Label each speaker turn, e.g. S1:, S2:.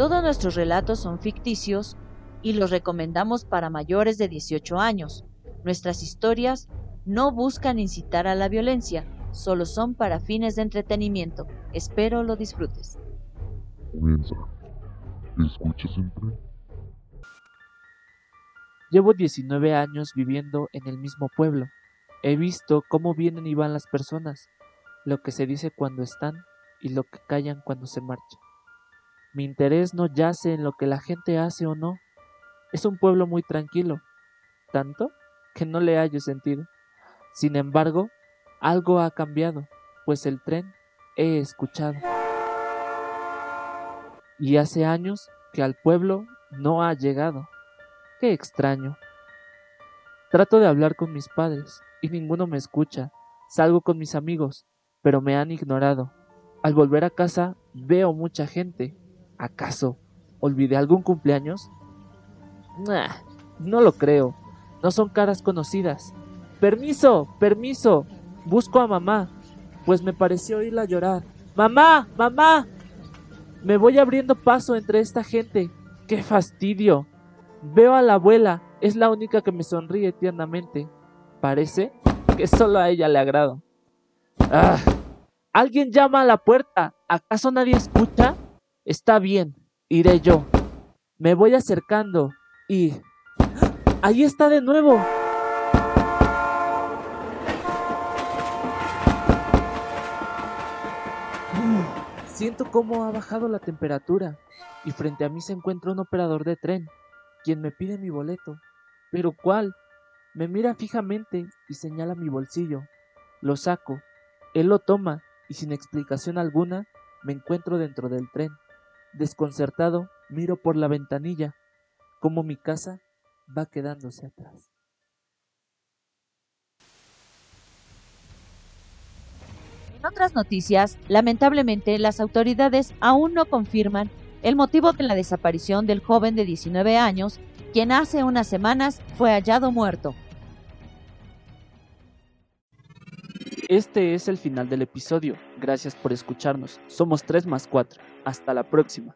S1: Todos nuestros relatos son ficticios y los recomendamos para mayores de 18 años. Nuestras historias no buscan incitar a la violencia, solo son para fines de entretenimiento. Espero lo disfrutes.
S2: Comienza. ¿Escuchas siempre?
S3: Llevo 19 años viviendo en el mismo pueblo. He visto cómo vienen y van las personas, lo que se dice cuando están y lo que callan cuando se marchan. Mi interés no yace en lo que la gente hace o no. Es un pueblo muy tranquilo, tanto que no le hallo sentido. Sin embargo, algo ha cambiado, pues el tren he escuchado. Y hace años que al pueblo no ha llegado. Qué extraño. Trato de hablar con mis padres y ninguno me escucha. Salgo con mis amigos, pero me han ignorado. Al volver a casa veo mucha gente. ¿Acaso olvidé algún cumpleaños? Nah, no lo creo. No son caras conocidas. Permiso, permiso. Busco a mamá, pues me pareció oírla llorar. Mamá, mamá. Me voy abriendo paso entre esta gente. ¡Qué fastidio! Veo a la abuela, es la única que me sonríe tiernamente. Parece que solo a ella le agrado. ¡Ah! Alguien llama a la puerta. ¿Acaso nadie escucha? Está bien, iré yo. Me voy acercando y... ¡Ahí está de nuevo! Siento cómo ha bajado la temperatura y frente a mí se encuentra un operador de tren, quien me pide mi boleto. ¿Pero cuál? Me mira fijamente y señala mi bolsillo. Lo saco. Él lo toma y sin explicación alguna me encuentro dentro del tren. Desconcertado, miro por la ventanilla cómo mi casa va quedándose atrás.
S1: En otras noticias, lamentablemente las autoridades aún no confirman el motivo de la desaparición del joven de 19 años, quien hace unas semanas fue hallado muerto.
S3: Este es el final del episodio. Gracias por escucharnos. Somos 3 más 4. Hasta la próxima.